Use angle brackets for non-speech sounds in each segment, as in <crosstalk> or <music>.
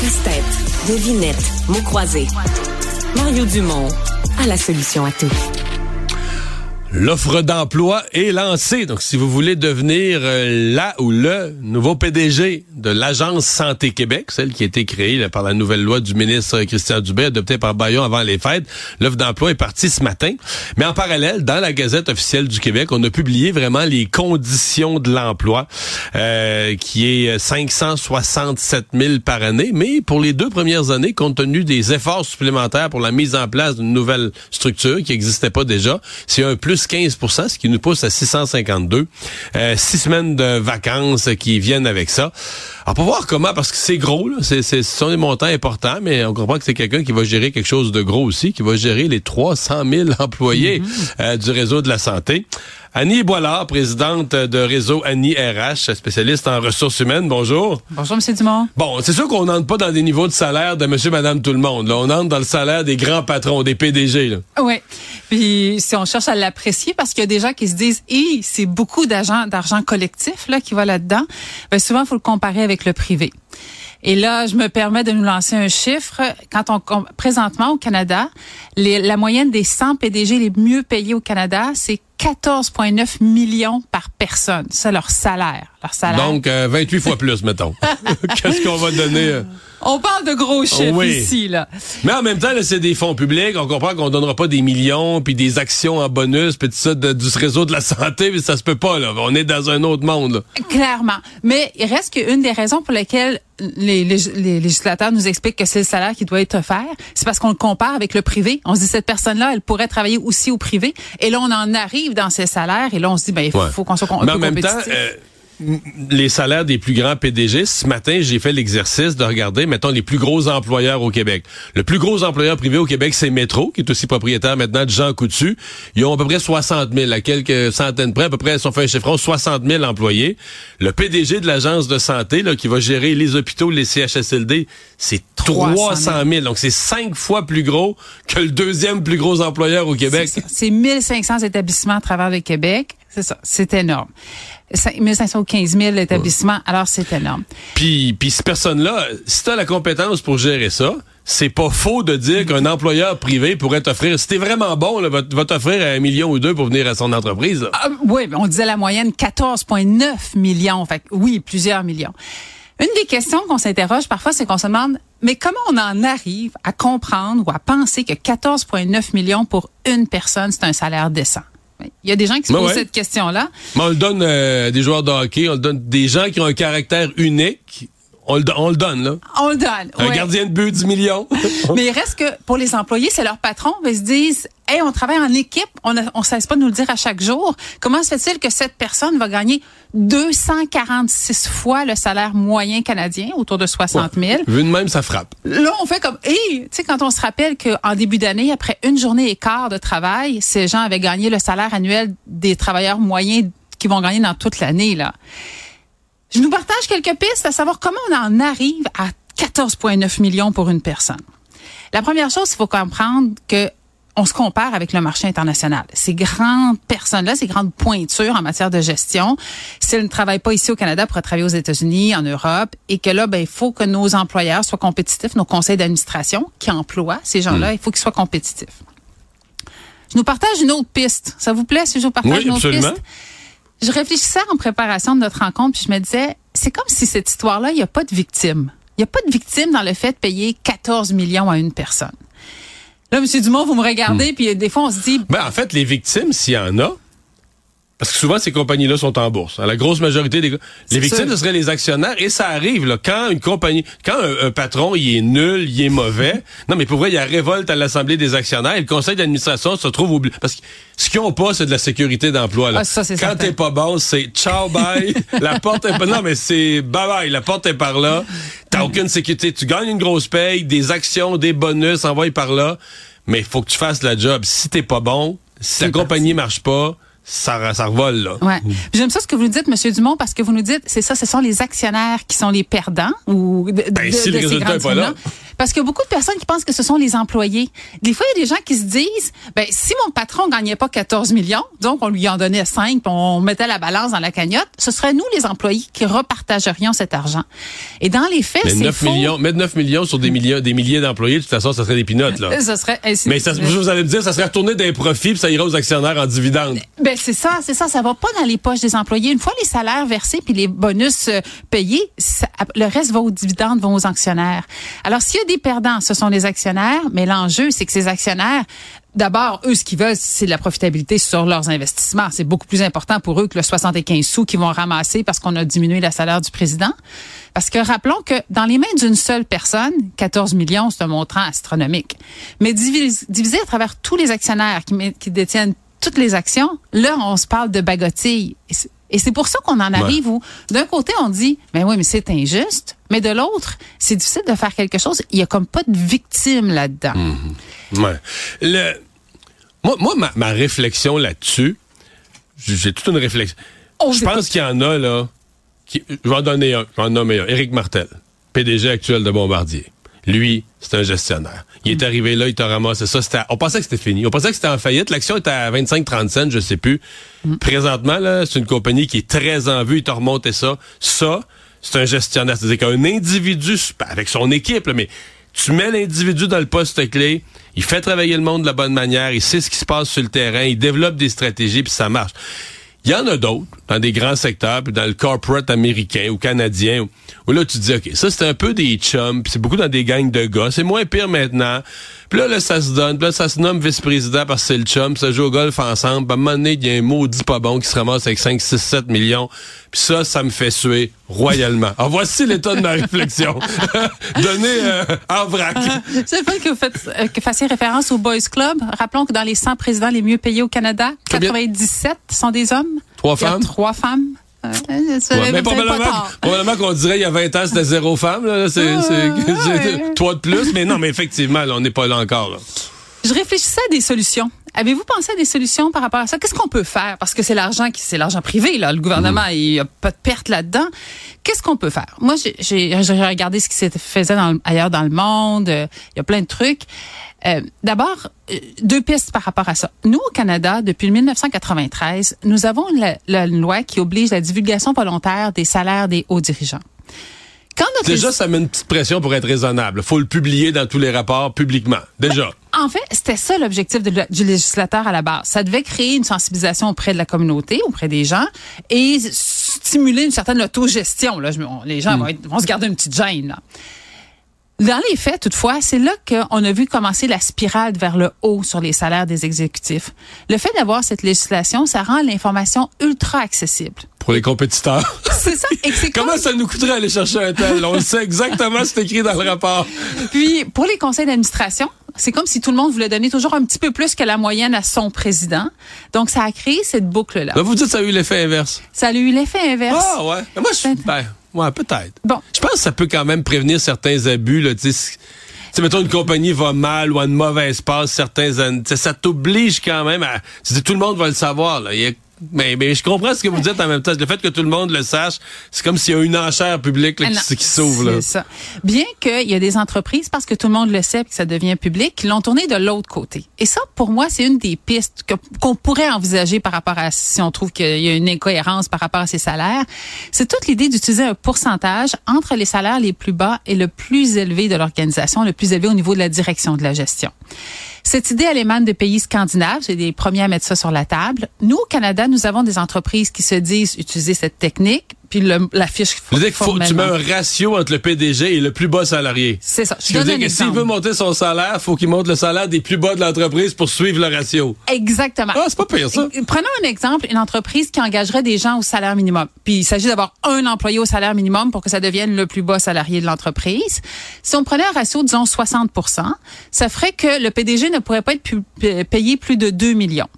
Casse-tête, devinette, mots croisés. Mario Dumont a la solution à tout. L'offre d'emploi est lancée. Donc, si vous voulez devenir euh, là ou le nouveau PDG de l'Agence Santé Québec, celle qui a été créée par la nouvelle loi du ministre Christian Dubé, adoptée par Bayon avant les fêtes, l'offre d'emploi est partie ce matin. Mais en parallèle, dans la Gazette officielle du Québec, on a publié vraiment les conditions de l'emploi, euh, qui est 567 000 par année. Mais pour les deux premières années, compte tenu des efforts supplémentaires pour la mise en place d'une nouvelle structure qui n'existait pas déjà, c'est un plus 15 ce qui nous pousse à 652. Euh, six semaines de vacances qui viennent avec ça. Alors, pour voir comment, parce que c'est gros, là, c'est, ce sont des montants importants, mais on comprend que c'est quelqu'un qui va gérer quelque chose de gros aussi, qui va gérer les 300 000 <laughs> employés mm-hmm. euh, du réseau de la santé. Annie Boilard, présidente de réseau Annie RH, spécialiste en ressources humaines. Bonjour. Bonjour, M. Dumont. Bon, c'est sûr qu'on n'entre pas dans des niveaux de salaire de monsieur, madame, tout le monde. Là. On entre dans le salaire des grands patrons, des PDG. Là. Oui. Puis si on cherche à l'apprécier, parce qu'il y a des gens qui se disent, hé, c'est beaucoup d'argent, d'argent collectif là qui va là-dedans. Ben souvent, il faut le comparer avec le privé. Et là, je me permets de nous lancer un chiffre. Quand on présentement au Canada, la moyenne des 100 PDG les mieux payés au Canada, c'est 14,9 millions par personne. C'est leur salaire. Leur salaire. Donc, 28 euh, fois plus, mettons. <laughs> Qu'est-ce qu'on va donner? Euh? On parle de gros chiffres ici, là. Mais en même temps, c'est des fonds publics. On comprend qu'on donnera pas des millions, puis des actions en bonus, puis tout ça du réseau de la santé, mais ça se peut pas, là. On est dans un autre monde, Clairement. Mais il reste qu'une des raisons pour lesquelles les, législateurs nous expliquent que c'est le salaire qui doit être offert, c'est parce qu'on le compare avec le privé. On se dit, cette personne-là, elle pourrait travailler aussi au privé. Et là, on en arrive dans ces salaires, et là, on se dit, ben, il faut, qu'on soit un peu compétitif. Euh, les salaires des plus grands PDG. Ce matin, j'ai fait l'exercice de regarder, mettons, les plus gros employeurs au Québec. Le plus gros employeur privé au Québec, c'est Métro, qui est aussi propriétaire maintenant de Jean Coutu. Ils ont à peu près 60 000, à quelques centaines près, à peu près, si on fait un chiffron, 60 000 employés. Le PDG de l'agence de santé, qui va gérer les hôpitaux, les CHSLD, c'est 300 000. Donc, c'est cinq fois plus gros que le deuxième plus gros employeur au Québec. C'est 1500 établissements à travers le Québec. C'est ça. C'est énorme. 1515 000 établissements. Alors, c'est énorme. Puis, puis cette personne-là, si tu as la compétence pour gérer ça, c'est pas faux de dire qu'un employeur privé pourrait t'offrir, si t'es vraiment bon, là, va, t'offrir un million ou deux pour venir à son entreprise. Ah, oui, on disait la moyenne 14,9 millions. Fait oui, plusieurs millions. Une des questions qu'on s'interroge parfois, c'est qu'on se demande, mais comment on en arrive à comprendre ou à penser que 14,9 millions pour une personne, c'est un salaire décent? Il y a des gens qui se ben posent cette question-là. Mais on le donne euh, des joueurs de hockey, on le donne des gens qui ont un caractère unique. On le, on le donne, là. On le donne. Un gardien de but, 10 millions. <laughs> Mais il reste que pour les employés, c'est leur patron. Ils se disent, hey, on travaille en équipe, on ne cesse pas de nous le dire à chaque jour. Comment se fait-il que cette personne va gagner 246 fois le salaire moyen canadien, autour de 60 000? Vu de même, ça frappe. Là, on fait comme, hey, tu sais, quand on se rappelle qu'en début d'année, après une journée et quart de travail, ces gens avaient gagné le salaire annuel des travailleurs moyens qui vont gagner dans toute l'année, là. Je nous partage quelques pistes à savoir comment on en arrive à 14,9 millions pour une personne. La première chose, il faut comprendre que on se compare avec le marché international. Ces grandes personnes-là, ces grandes pointures en matière de gestion, s'ils ne travaillent pas ici au Canada pour travailler aux États-Unis, en Europe, et que là, ben, il faut que nos employeurs soient compétitifs, nos conseils d'administration qui emploient ces gens-là, hmm. il faut qu'ils soient compétitifs. Je nous partage une autre piste. Ça vous plaît si je vous partage une autre piste? Je réfléchissais en préparation de notre rencontre, puis je me disais, c'est comme si cette histoire-là, il n'y a pas de victime. Il n'y a pas de victime dans le fait de payer 14 millions à une personne. Là, M. Dumont, vous me regardez, hmm. puis des fois, on se dit... Ben, en fait, les victimes, s'il y en a, parce que souvent, ces compagnies-là sont en bourse. La grosse majorité des... Les victimes, ce seraient les actionnaires. Et ça arrive, là, quand une compagnie... Quand un, patron, il est nul, il est mauvais... <laughs> non, mais pour vrai, il y a révolte à l'Assemblée des actionnaires et le conseil d'administration se trouve oublié. Parce que ce qu'ils ont pas, c'est de la sécurité d'emploi. Là. Ah, quand t'es pas bon, c'est ciao, bye. <laughs> la porte est pas... Non, mais c'est bye bye. La porte est par là. T'as aucune sécurité. Tu gagnes une grosse paye, des actions, des bonus, envoyés par là. Mais il faut que tu fasses la job. Si t'es pas bon, si la compagnie marche pas ça, ça revole, là. Ouais. J'aime ça ce que vous nous dites, Monsieur Dumont, parce que vous nous dites, c'est ça, ce sont les actionnaires qui sont les perdants ou de, ben, si le résultat est pas là. Parce qu'il y a beaucoup de personnes qui pensent que ce sont les employés. Des fois, il y a des gens qui se disent, ben, si mon patron gagnait pas 14 millions, donc on lui en donnait 5, on mettait la balance dans la cagnotte, ce serait nous, les employés, qui repartagerions cet argent. Et dans les faits, c'est 9 millions, mettre 9 millions sur des millions, des milliers d'employés, de toute façon, ça serait des pinottes, là. Ça serait, mais ça, vous allez me dire, ça serait retourné des profits, puis ça irait aux actionnaires en dividendes. Ben, c'est ça, c'est ça. Ça va pas dans les poches des employés. Une fois les salaires versés puis les bonus euh, payés, le reste va aux dividendes, va aux actionnaires. Alors, s'il y a des perdants, ce sont les actionnaires, mais l'enjeu, c'est que ces actionnaires D'abord, eux, ce qu'ils veulent, c'est la profitabilité sur leurs investissements. C'est beaucoup plus important pour eux que le 75 sous qu'ils vont ramasser parce qu'on a diminué la salaire du président. Parce que rappelons que dans les mains d'une seule personne, 14 millions, c'est un montant astronomique. Mais divisé, à travers tous les actionnaires qui détiennent toutes les actions, là, on se parle de bagotilles. Et c'est pour ça qu'on en arrive où, d'un côté, on dit, mais oui, mais c'est injuste, mais de l'autre, c'est difficile de faire quelque chose. Il y a comme pas de victime là-dedans. Mhm. Ouais. Le, moi, moi ma, réflexion là-dessus, j'ai toute une réflexion. je pense qu'il y en a, là, qui, je vais en donner un, je vais en nommer un. Éric Martel, PDG actuel de Bombardier. Lui, c'est un gestionnaire. Il est arrivé là, il t'a ramassé ça. on pensait que c'était fini. On pensait que c'était en faillite. L'action était à 25-30 cents, je sais plus. Mm. Présentement, là, c'est une compagnie qui est très en vue. Il t'a remonté ça. Ça, c'est un gestionnaire. C'est-à-dire qu'un individu, avec son équipe, mais tu mets l'individu dans le poste clé, il fait travailler le monde de la bonne manière, il sait ce qui se passe sur le terrain, il développe des stratégies, puis ça marche. Il y en a d'autres dans des grands secteurs, puis dans le corporate américain ou canadien, où, là tu te dis, OK, ça c'est un peu des chums, puis c'est beaucoup dans des gangs de gars, c'est moins pire maintenant. Puis là, là, ça se donne, puis là, ça se nomme vice-président parce que c'est le chum, ça joue au golf ensemble, puis à un moment donné, il y a un maudit pas bon qui se ramasse avec 5, 6, 7 millions, puis ça, ça me fait suer royalement. Alors voici l'état de ma réflexion. <laughs> Donné euh, en vrac. c'est le fait que vous faites, euh, que fassiez référence au Boys Club. Rappelons que dans les 100 présidents les mieux payés au Canada, 97 sont des hommes. Trois femmes. trois femmes. Euh, ouais, mais probablement, qu'on dirait il y a 20 ans, c'était zéro femme. Là. C'est, toi <laughs> de plus. Mais non, mais effectivement, on n'est pas là encore. Je réfléchissais à des solutions. Avez-vous pensé à des solutions par rapport à ça? Qu'est-ce qu'on peut faire? Parce que c'est l'argent qui, c'est l'argent privé, là. Le gouvernement, mm. il n'y a pas de perte là-dedans. Qu'est-ce qu'on peut faire? Moi, j'ai regardé ce qui se faisait ailleurs dans le monde. Il y a plein de trucs. Euh, d'abord, euh, deux pistes par rapport à ça. Nous, au Canada, depuis 1993, nous avons la, loi qui oblige la divulgation volontaire des salaires des hauts dirigeants. Déjà, ça met une petite pression pour être raisonnable. faut le publier dans tous les rapports publiquement. Déjà. En fait, c'était ça l'objectif du législateur à la base. Ça devait créer une sensibilisation auprès de la communauté, auprès des gens, et stimuler une certaine autogestion. Là. Les gens vont, se garder une petite gêne. Dans les faits, toutefois, c'est là qu'on a vu commencer la spirale vers le haut sur les salaires des exécutifs. Le fait d'avoir cette législation, ça rend l'information ultra accessible. Pour les compétiteurs. <laughs> C'est ça. Comment ça nous coûterait aller chercher un tel? On sait exactement ce qui est écrit dans le rapport. Puis, pour les conseils d'administration, c'est comme si tout le monde voulait donner toujours un petit peu plus que la moyenne à son président. Donc, ça a créé cette boucle-là. vous dites que ça a eu l'effet inverse. Ça a eu l'effet inverse. Ah, ouais. Moi, je suis... Ben, Ouais, peut-être. Bon. Je pense que ça peut quand même prévenir certains abus, là, tu sais. mettons, une compagnie va mal ou a une mauvaise passe, certains, ça t'oblige quand même à, tout le monde va le savoir, là. Il y a mais, mais je comprends ce que vous dites en même temps. Le fait que tout le monde le sache, c'est comme s'il y a une enchère publique là, qui, qui s'ouvre. C'est ça. Bien qu'il y a des entreprises, parce que tout le monde le sait et que ça devient public, qui l'ont tourné de l'autre côté. Et ça, pour moi, c'est une des pistes qu'on pourrait envisager par rapport à si on trouve qu'il y a une incohérence par rapport à ces salaires. C'est toute l'idée d'utiliser un pourcentage entre les salaires les plus bas et le plus élevé de l'organisation, le plus élevé au niveau de la direction de la gestion. Cette idée, elle émane de pays scandinaves. C'est des premiers à mettre ça sur la table. Nous, au Canada, nous avons des entreprises qui se disent utiliser cette technique puis la fiche qu'il faut tu mets un ratio entre le PDG et le plus bas salarié. C'est ça. Je, veux dire que s'il veut monter son salaire, il faut qu'il monte le salaire des plus bas de l'entreprise pour suivre le ratio. Exactement. Ah, c'est pas pire ça. Prenons un exemple, une entreprise qui engagerait des gens au salaire minimum. Puis il s'agit d'avoir un employé au salaire minimum pour que ça devienne le plus bas salarié de l'entreprise. Si on prenait un ratio disons 60 ça ferait que le PDG ne pourrait pas être payé plus de 2 millions.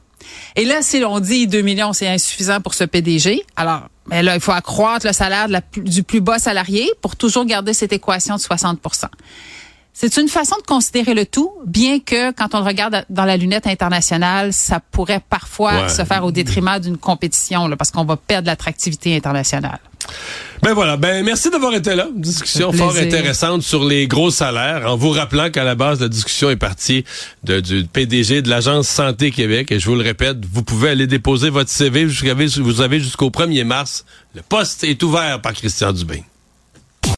Et là, si l'on dit 2 millions, c'est insuffisant pour ce PDG, alors mais là, il faut accroître le salaire du plus bas salarié pour toujours garder cette équation de 60% c'est une façon de considérer le tout, bien que quand on le regarde dans la lunette internationale, ça pourrait parfois se faire au détriment d'une compétition, parce qu'on va perdre l'attractivité internationale. Ben voilà, ben merci d'avoir été là. Discussion fort intéressante sur les gros salaires, en vous rappelant qu'à la base, la discussion est partie de, du PDG de l'Agence Santé Québec. Et je vous le répète, vous pouvez aller déposer votre CV, vous avez jusqu'au 1er mars. Le poste est ouvert par Christian Dubé.